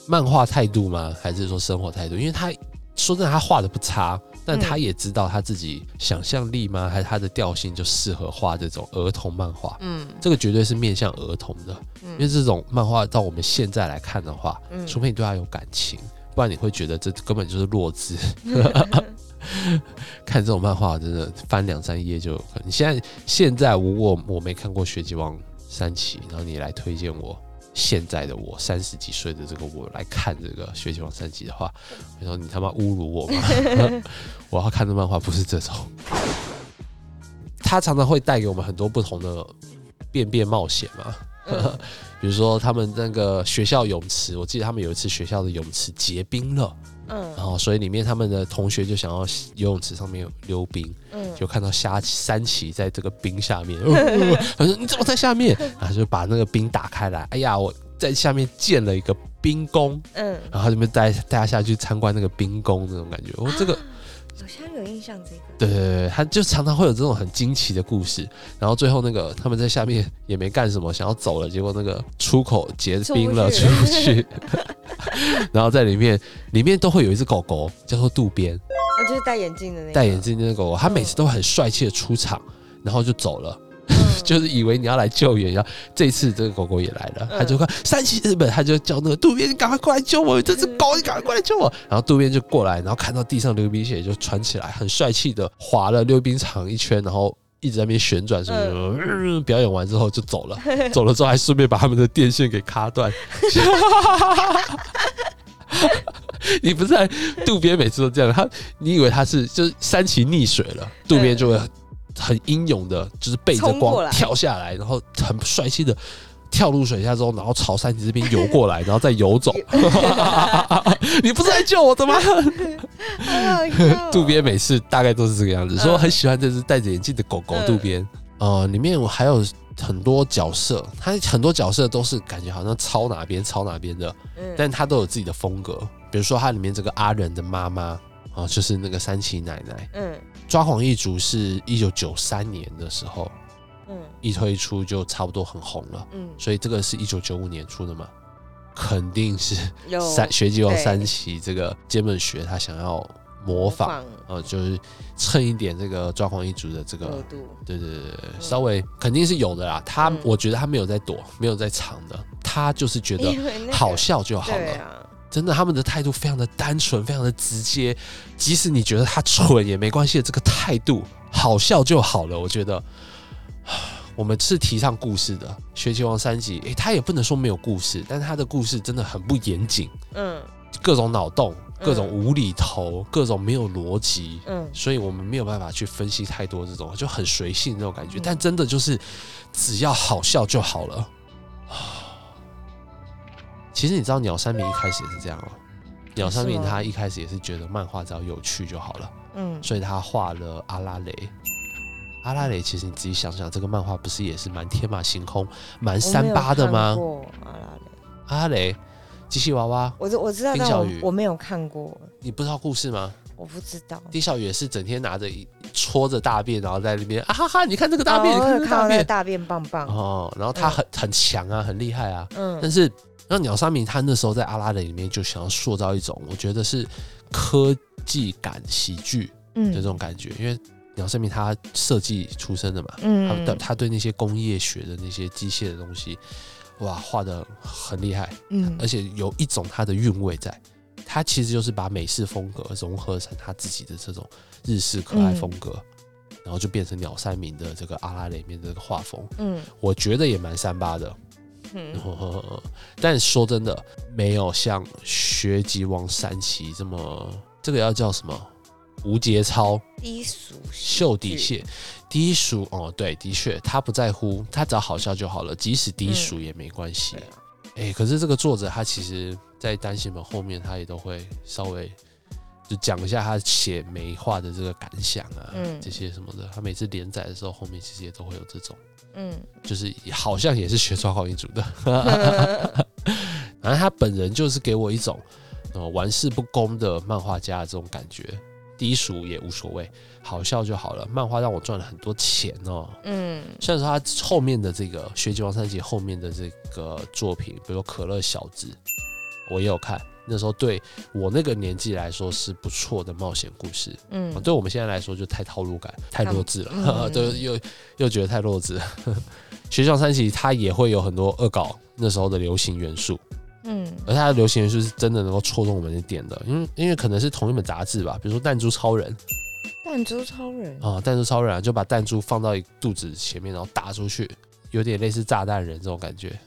漫画态度吗？还是说生活态度？因为他说真的，他画的不差，但他也知道他自己想象力吗？还是他的调性就适合画这种儿童漫画？嗯这个绝对是面向儿童的，因为这种漫画到我们现在来看的话，嗯除非你对他有感情，不然你会觉得这根本就是弱智。[laughs] 看这种漫画真的翻两三页就有可能。你现在现在如果我没看过《学级王三期》，然后你来推荐我现在的我三十几岁的这个我来看这个《学习王三集》的话，你说你他妈侮辱我吗？[laughs] 我要看的漫画不是这种，他常常会带给我们很多不同的便便冒险嘛。嗯 [laughs] 比如说他们那个学校泳池，我记得他们有一次学校的泳池结冰了，嗯然嗯后所以里面他们的同学就想要游泳池上面溜冰，嗯，就看到虾三旗在这个冰下面，呃 [laughs] 他说你怎么在下面？然后就把那个冰打开来，哎呀，我在下面建了一个冰宫，嗯，然后他就带大家下去参观那个冰宫那种感觉，我、这个。好像有印象这个。对对对，他就常常会有这种很惊奇的故事，然后最后那个他们在下面也没干什么，想要走了，结果那个出口结冰了，出出不不去，[laughs] 然后在里面里面都会有一只狗狗叫做渡边，啊，就是戴眼镜的那个。戴眼镜的那个狗狗，它每次都很帅气的出场，然后就走了。嗯，就是以为你要来救援，然后这次这个狗狗也来了，嗯他就看山崎日本，他就叫那个渡边，你赶快过来救我，这只狗你赶快过来救我。然后渡边就过来，然后看到地上溜冰鞋就穿起来，很帅气的滑了溜冰场一圈，然后一直在那边旋转什么什么，嗯 [laughs] 表演完之后就走了，走了之后还顺便把他们的电线给卡断。[laughs] 你不是在渡边每次都这样，他你以为他是就是三旗溺水了，渡边就会很英勇的，就是背着光跳下来，然后很帅气的跳入水下之后，然后朝山脊这边游过来，然后再游走。[laughs] 你不是来救我的吗？渡边每次大概都是这个样子，嗯说很喜欢这只戴着眼镜的狗狗嗯渡边。呃，里面我还有很多角色，它很多角色都是感觉好像抄哪边抄哪边的，嗯但它都有自己的风格。比如说，它里面这个阿仁的妈妈啊，就是那个三崎奶奶。嗯抓狂一族是一九九三年的时候嗯一推出就差不多很红了，嗯，所以这个是一九九五年出的嘛，肯定是有三学吉王三崎这个菅本学他想要模仿，呃，就是蹭一点这个抓狂一族的这个额度，对对对对，稍微肯定是有的啦。他、嗯我觉得他没有在躲，没有在藏的，他就是觉得好笑就好了。真的，他们的态度非常的单纯，非常的直接。即使你觉得他蠢也没关系的，这个态度好笑就好了。我觉得 [sighs] 我们是提倡故事的，《学习王三集》诶，他也不能说没有故事，但他的故事真的很不严谨，嗯各种脑洞，嗯各种无厘头，各种没有逻辑。嗯所以我们没有办法去分析太多这种就很随性那种感觉，嗯但真的就是只要好笑就好了。其实你知道鸟山明一开始也是这样哦，鸟山明他一开始也是觉得漫画只要有趣就好了，嗯，所以他画了阿拉蕾。阿拉蕾其实你自己想想，这个漫画不是也是蛮天马行空、蛮三八的吗？过阿拉蕾，阿拉蕾机器娃娃，我知我知道，丁小雨。我没有看过，你不知道。故事吗？我不知道。丁小雨也是整天拿着一戳着大便，然后在那边啊哈哈，你看这个大便，你看这个大便，大便棒棒，哦，然后他很很强啊，很厉害啊，嗯。但嗯是让鸟山明他那时候在阿拉蕾里面就想要塑造一种，我觉得是科技感喜剧的这嗯种感觉，因为鸟山明他设计出身的嘛，他嗯的他对那些工业学的那些机械的东西，哇，画的很厉害，嗯而且有一种他的韵味在。他其实就是把美式风格融合成他自己的这种日式可爱风格，然后就变成鸟山明的这个阿拉蕾里面的这个画风，嗯我觉得也蛮三八的。嗯。[laughs] 但说真的，没有像学吉王三奇这么，这个要叫什么？无节操、低俗秀底戏线、低俗哦，对，的确，他不在乎，他只要好笑就好了，即使低俗也没关系哎、可是这个作者他其实，在单行本后面，他也都会稍微就讲一下他写梅画的这个感想啊，嗯这些什么的。他每次连载的时候，后面其实也都会有这种。嗯就是好像也是学抓狂一族的，[laughs] [laughs] 反正他本人就是给我一种呃玩世不恭的漫画家的这种感觉，低俗也无所谓，好笑就好了。漫画让我赚了很多钱哦。嗯虽然说他后面的这个《学级王三杰》后面的这个作品，比如说《可乐小子》，我也有看。那时候对我那个年纪来说是不错的冒险故事，嗯哦对我们现在来说就太套路感、太弱智了，嗯 [laughs] 对，又又觉得太弱智了。[laughs] 学校三期它也会有很多恶搞那时候的流行元素，嗯而它的流行元素是真的能够戳中我们的点的，因为因为可能是同一本杂志吧，比如说弹珠超人弹珠超人啊，弹珠超人啊，就把弹珠放到一肚子前面，然后打出去，有点类似炸弹人这种感觉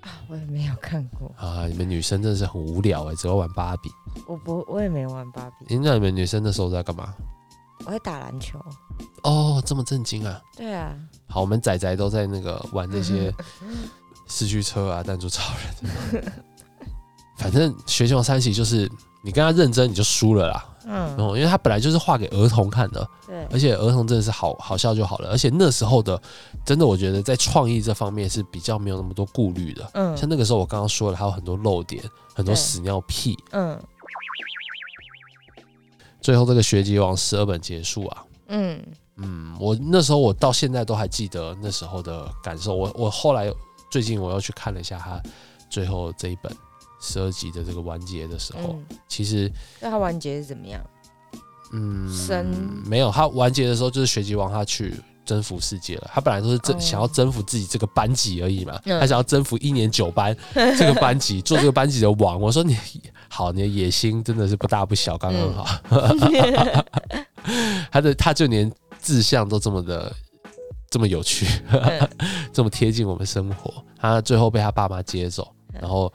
啊，我也没有看过，啊。你们女生真的是很无聊哎、只会玩芭比。我不我也没玩芭比，诶那你们女生那时候在干嘛？我在打篮球。哦，这么震惊啊！对啊，好，我们仔仔都在那个玩那些 [laughs] 四驱车啊，弹珠超人，反正学习王三喜就是你跟他认真你就输了啦。嗯，哦，因为他本来就是画给儿童看的，对，而且儿童真的是好好笑就好了。而且那时候的，真的我觉得在创意这方面是比较没有那么多顾虑的。嗯像那个时候我刚刚说了，还有很多漏点，很多屎尿屁。嗯最后这个学籍王十二本结束啊，嗯嗯，我那时候我到现在都还记得那时候的感受。我我后来最近我又去看了一下他最后这一本十二集的这个完结的时候，嗯，其实那他完结是怎么样？嗯生没有，他完结的时候就是学籍王他去。征服世界了，他本来都是征、哦想要征服自己这个班级而已嘛，嗯他想要征服一年九班这个班级，[laughs] 做这个班级的王。我说你好，你的野心真的是不大不小，刚刚好。[laughs] 他的他就连志向都这么的这么有趣，嗯 [laughs] 这么贴近我们生活。他最后被他爸妈接走，然后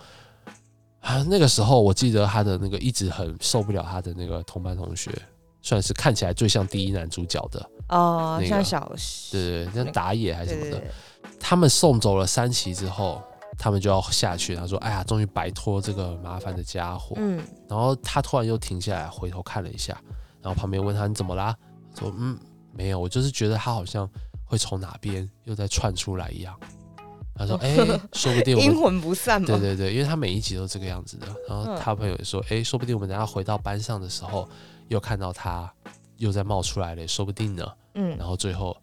啊，那个时候我记得他的那个一直很受不了他的那个同班同学，算是看起来最像第一男主角的，哦，那个像小对对对，像打野还是什么的。他们送走了三旗之后，他们就要下去。他说：“哎呀，终于摆脱这个麻烦的家伙。嗯然后他突然又停下来，回头看了一下，然后旁边问他：“你怎么啦？”说：“嗯，没有，我就是觉得他好像会从哪边又再窜出来一样。”他说：“哎、说不定我 [laughs] 阴……魂不散嘛。对对对，因为他每一集都这个样子的。[laughs] 然后嗯他朋友也说：‘哎、说不定我们等下回到班上的时候，又看到他又在冒出来了，说不定呢。’嗯然后最后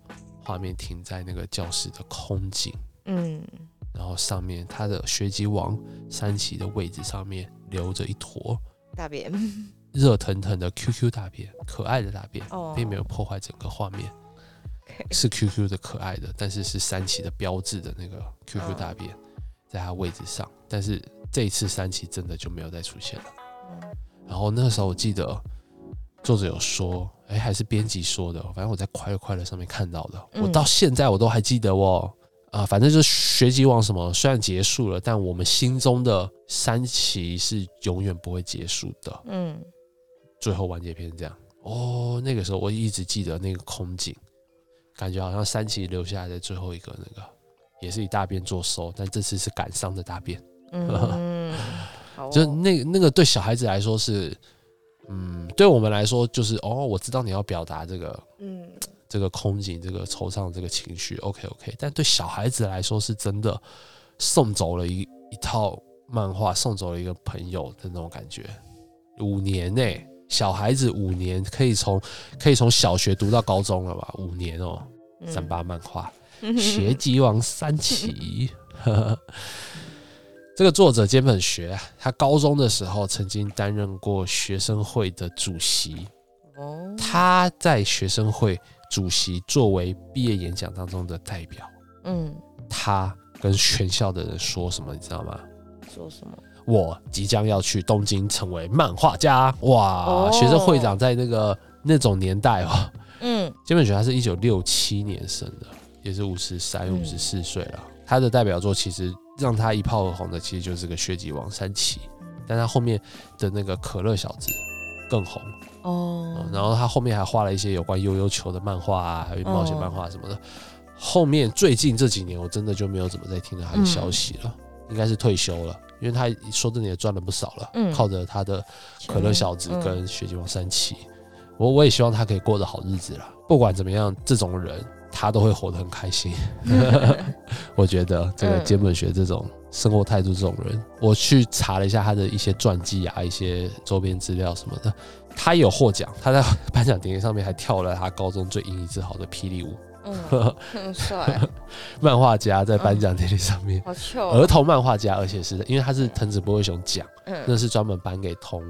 画面停在那个教室的空景。”嗯然后上面他的学籍王三旗的位置上面留着一坨大便热腾腾的 QQ 大便，可爱的大便，哦并没有破坏整个画面是 QQ 的可爱的，但是是三旗的标志的那个 QQ 哦大便在他位置上，但是这一次三旗真的就没有再出现了。嗯然后那个时候我记得作者有说，哎，还是编辑说的，反正我在快乐快乐上面看到的，嗯我到现在我都还记得哦。啊，反正就是学籍网什么，虽然结束了，但我们心中的三旗是永远不会结束的。嗯最后完结篇这样哦，那个时候我一直记得那个空景，感觉好像三旗留下来的最后一个那个，也是以大便做收，但这次是感伤的大便。嗯，[laughs] 好哦就那那个对小孩子来说是，嗯，对我们来说就是哦，我知道你要表达这个嗯这个空景、这个惆怅、这个情绪，OK OK，但对小孩子来说是真的送走了一一套漫画，送走了一个朋友的那种感觉。五年呢、小孩子五年可以从可以从小学读到高中了吧？五年哦、三八漫画。学籍王三奇。[laughs] 这个作者兼本学，他高中的时候曾经担任过学生会的主席。哦，他在学生会主席作为毕业演讲当中的代表，嗯，他跟全校的人说什么，你知道吗？说什么？我即将要去东京成为漫画家。哇，哦学生会长在那个那种年代哦，嗯菅本学他是一九六七年生的，也是五十三、嗯五十四岁了。他的代表作其实让他一炮而红的，其实就是个血级王三崎，但他后面的那个可乐小子更红。哦嗯，然后他后面还画了一些有关悠悠球的漫画啊，还有冒险漫画什么的。后面最近这几年，我真的就没有怎么再听到他的消息了，应该是退休了，因为他说真的也赚了不少了，嗯靠着他的可乐小子嗯跟雪姬王三七，我我也希望他可以过得好日子啦。不管怎么样，这种人他都会活得很开心。[laughs] [laughs] 我觉得这个嗯菅本学这种生活态度这种人，我去查了一下他的一些传记啊，一些周边资料什么的，他有获奖，他在颁奖典礼上面还跳了他高中最引以自豪的霹雳舞。嗯，[laughs] 很帅，[laughs] 漫画家在颁奖典礼上面，好糗哦，儿童漫画家，而且是因为他是藤子不二雄奖，嗯。那是专门颁给童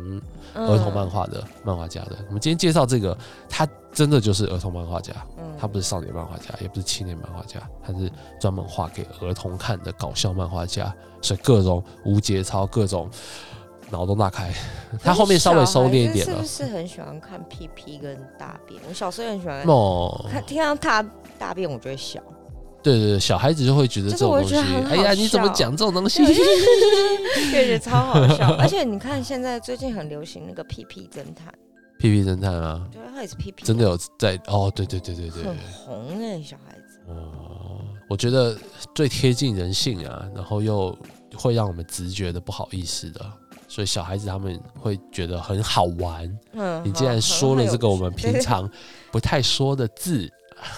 儿童漫，画的漫画家的。我们今天介绍这个，他真的就是儿童漫画家，嗯。他不是少年漫画家，也不是青年漫画家，他是专门画给儿童看的搞笑漫画家，所以各种无节操，各种脑洞大开。他后面稍微收敛一点了是不。是很喜欢看屁屁跟大便？我小时候很喜欢哦，看，听到大大便我就会笑，对对对，小孩子就会觉得就是这种东西哎呀，你怎么笑讲这种东西？就觉得 [laughs] 超好笑。而且你看现在最近很流行那个屁屁侦探，屁屁侦探啊，对，他也是屁屁，真的有在哦，对对对对对很对，红哎，小孩子。哦，我觉得最贴近人性啊，然后又会让我们直觉的不好意思的，所以小孩子他们会觉得很好玩。嗯，你竟然说了这个我们平常不太说的字，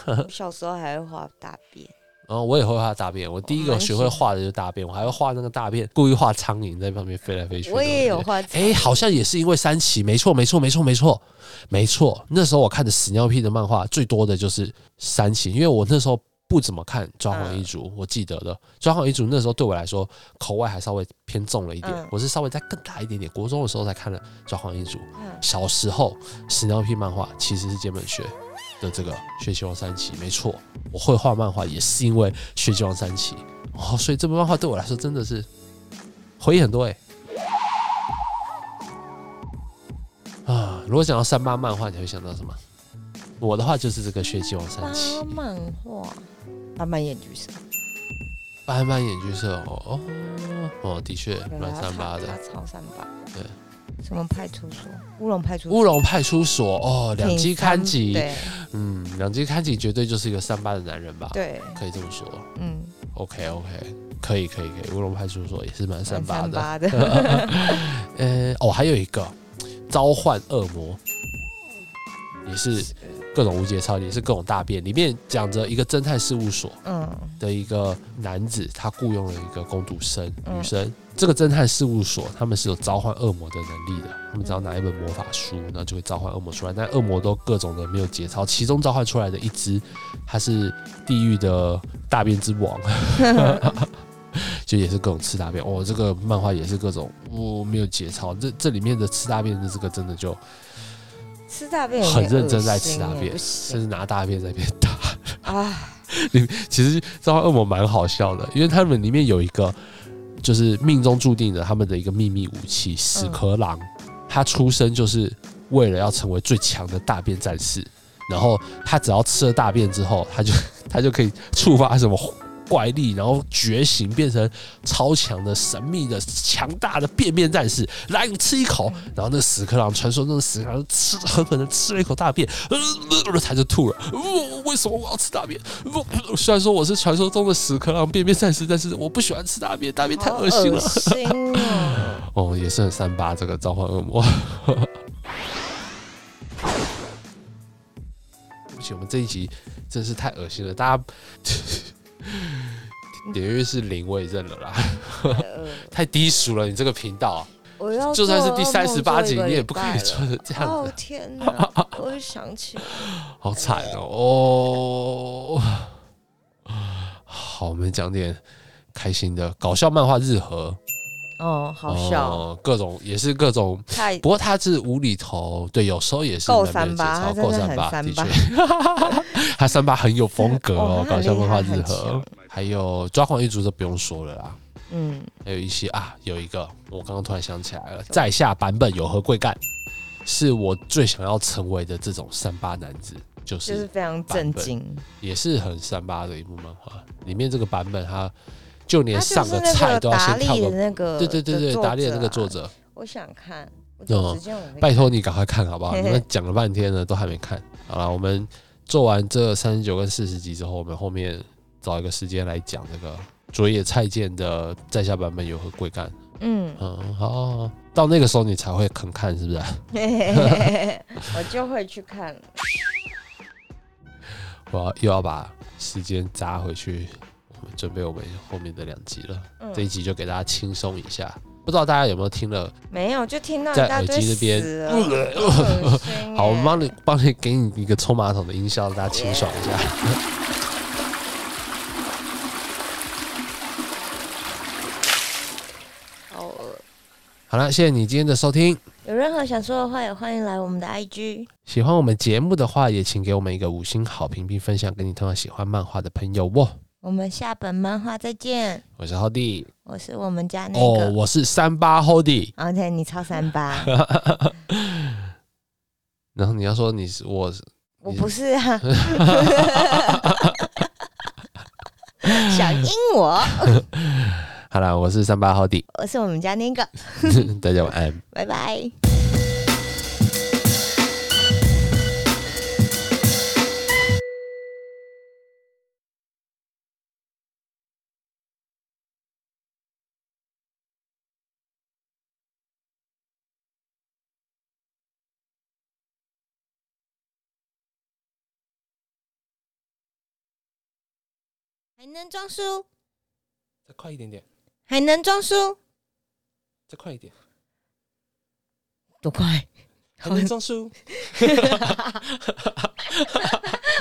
我 [laughs] 小时候还会画大便，然后我也会画大便。我第一个学会画的就是大便，我还会画那个大便，故意画苍蝇在旁边飞来飞去。我也有画。哎、好像也是因为三奇，没错，没错，没错，没错，没错。那时候我看的屎尿屁的漫画最多的就是三奇，因为我那时候不怎么看《抓狂一族》，我记得的《抓狂一族》那时候对我来说口味还稍微偏重了一点，嗯。我是稍微再更大一点点，国中的时候才看了《抓狂一族》。嗯。小时候屎尿屁漫画其实是菅本学的这个《学习王三奇》，没错，我会画漫画也是因为《学习王三奇》哦，所以这部漫画对我来说真的是回忆很多哎、啊，如果讲到三八漫画，你会想到什么？我的话就是这个《学习王三奇》，漫画，慢慢演剧社，斑斑眼橘色哦哦哦，的确蛮三八的。超三八。对，什么派出所？乌龙派出所。乌龙派出所哦，两击刊挺吉，嗯，两击刊吉绝对就是一个三八的男人吧？对，可以这么说。嗯，OK OK，可以可以可以，乌龙派出所也是蛮三八的。蛮八的。[laughs] 呃，哦，还有一个召唤恶魔，也是各种无节操，也是各种大便。里面讲着一个侦探事务所嗯的一个男子，他雇佣了一个工读生嗯女生。这个侦探事务所他们是有召唤恶魔的能力的，他们只要拿一本魔法书，然后就会召唤恶魔出来。但恶魔都各种的没有节操，其中召唤出来的一只，它是地狱的大便之王。[laughs] 就也是各种吃大便哦，这个漫画也是各种哦没有节操，这这里面的吃大便的这个真的就吃大便很认真在吃大便，甚至拿大便在那边打。[laughs] 啊！[laughs] 其实召唤恶魔蛮好笑的，因为他们里面有一个就是命中注定的他们的一个秘密武器屎壳郎，他出生就是为了要成为最强的大便战士，然后他只要吃了大便之后，他就他就可以触发什么。怪力，然后觉醒变成超强的、神秘的、强大的便便战士。来，吃一口，然后那屎壳郎，传说中的屎壳郎吃狠狠的吃了一口大便，呃，他就吐了。为什么我要吃大便？虽然说我是传说中的屎壳郎便便战士，但是我不喜欢吃大便，大便太恶心了。哦！哦，也是很三八这个召唤恶魔。对不起，我们这一集真是太恶心了，大家 [laughs] 点阅率是零，我也认了啦，呃 [laughs] 太低俗了，你这个频道啊、我要就算是第三十八集，你也不可以做的这样哦子，天哪！我又想起来，[laughs] 好惨哦。哦，好，我们讲点开心的搞笑漫画日和，哦，好笑，哦，各种也是各种太不过他是无厘头，对，有时候也是够三八节操他真的很够三八，的三八。确，[laughs] 他三八很有风格哦哦，[laughs] 他搞笑漫画日和。强，还有抓狂一族就不用说了啦，嗯，还有一些啊，有一个我刚刚突然想起来了，在下版本有何贵干，是我最想要成为的这种三八男子，就就是是非常震惊。也是很三八的一部漫画，里面这个版本他就连上个菜都要先跳个，那个，对对对对，达利的那个作，者。我想看，我哦拜托你赶快看好不好？你们讲了半天了，都还没看。好了，我们做完这三十九跟四十集之后，我们后面找一个时间来讲这个佐野菜见的在下版本有何贵干。嗯，嗯，好好，好到那个时候你才会肯看，是不是？我就会去看。[laughs] 我要又要把时间扎回去，准备我们后面的两集了。嗯这一集就给大家轻松一下。不知道大家有没有听了？没有，就听到在耳机那边好我耶帮你帮你给你一个冲马桶的音效，让大家清爽一下。好恶。[laughs] 好了，谢谢你今天的收听。有任何想说的话，也欢迎来我们的 IG。喜欢我们节目的话，也请给我们一个五星好评，并分享给你同样喜欢漫画的朋友哦。我们下本漫画再见。我是浩弟，我是我们家那哦，个。我是三八 Hody。OK，你超三八，[laughs] 然后你要说你是我是，我不是啊。想阴我，[laughs] 好了，我是三八 Hody，我是我们家那个。[laughs] 大家晚安。拜拜。还能装书，再快一点点，还能装书，再快一点，多快？还能装书。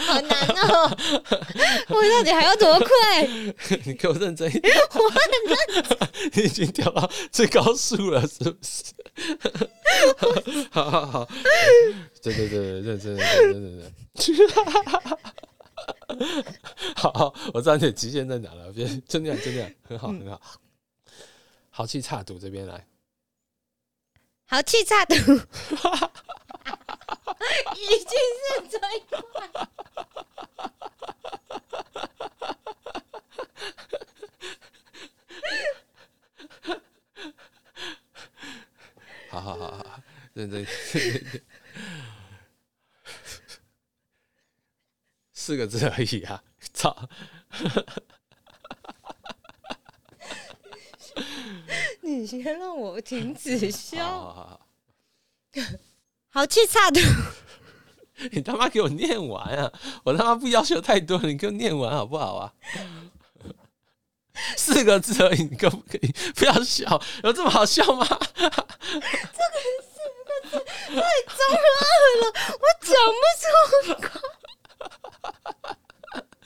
好难哦！我到底还要多快？[laughs] 你给我认真一点，我很认真。你已经调到最高速了，是不是？[laughs] 好好好，对对对，认真认真认真认真。好 [laughs] 好，我知道你的极限在哪了，别就那样就那样，很好很好。豪气差赌这边来，好气差赌，已经是最快。[laughs] 好好好好，认真。[laughs] 四个字而已啊！操！你先让我停止笑。好好好，好气差的，[laughs] [laughs] 你他妈给我念完啊！我他妈不要求太多，你给我念完好不好啊？[laughs] 四个字而已，你可不可以不要笑？有这么好笑吗？这个太脏了我讲不出口。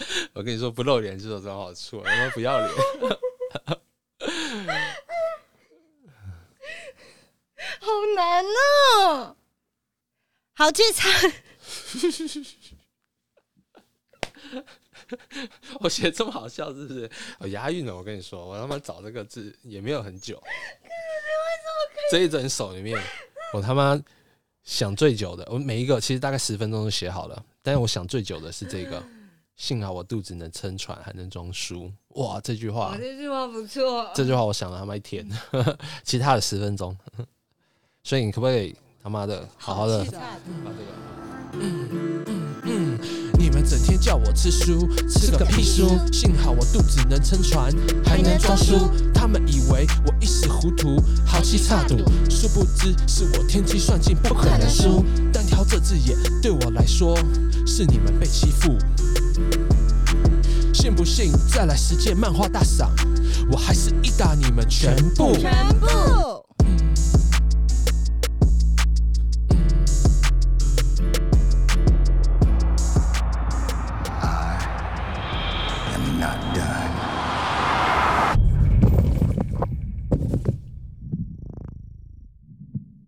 [laughs] 我跟你说，不露脸就有这种好处，他妈不要脸。[laughs] 好难哦！好气差，我写这么好笑，是不是？我押韵了，我跟你说，我他妈找这个字也没有很久。这一整首里面，我他妈想最久的，我每一个其实大概十分钟就写好了，但是我想最久的是这个。幸好我肚子能撑船，还能装书。哇，这句话，这句话不错。这句话我想了他妈一天，[laughs] 其他的十分钟。[laughs] 所以你可不可以他妈的好好的把这个？嗯 [coughs] 嗯你们整天叫我吃书，吃个屁书！幸好我肚子能撑船，还能装书。他们以为我一时糊涂，豪气差赌，殊不知是我天机算尽，不可能输。单挑这只眼对我来说，是你们被欺负。信不信再来十件漫画大赏，我还是一打你们全部。全部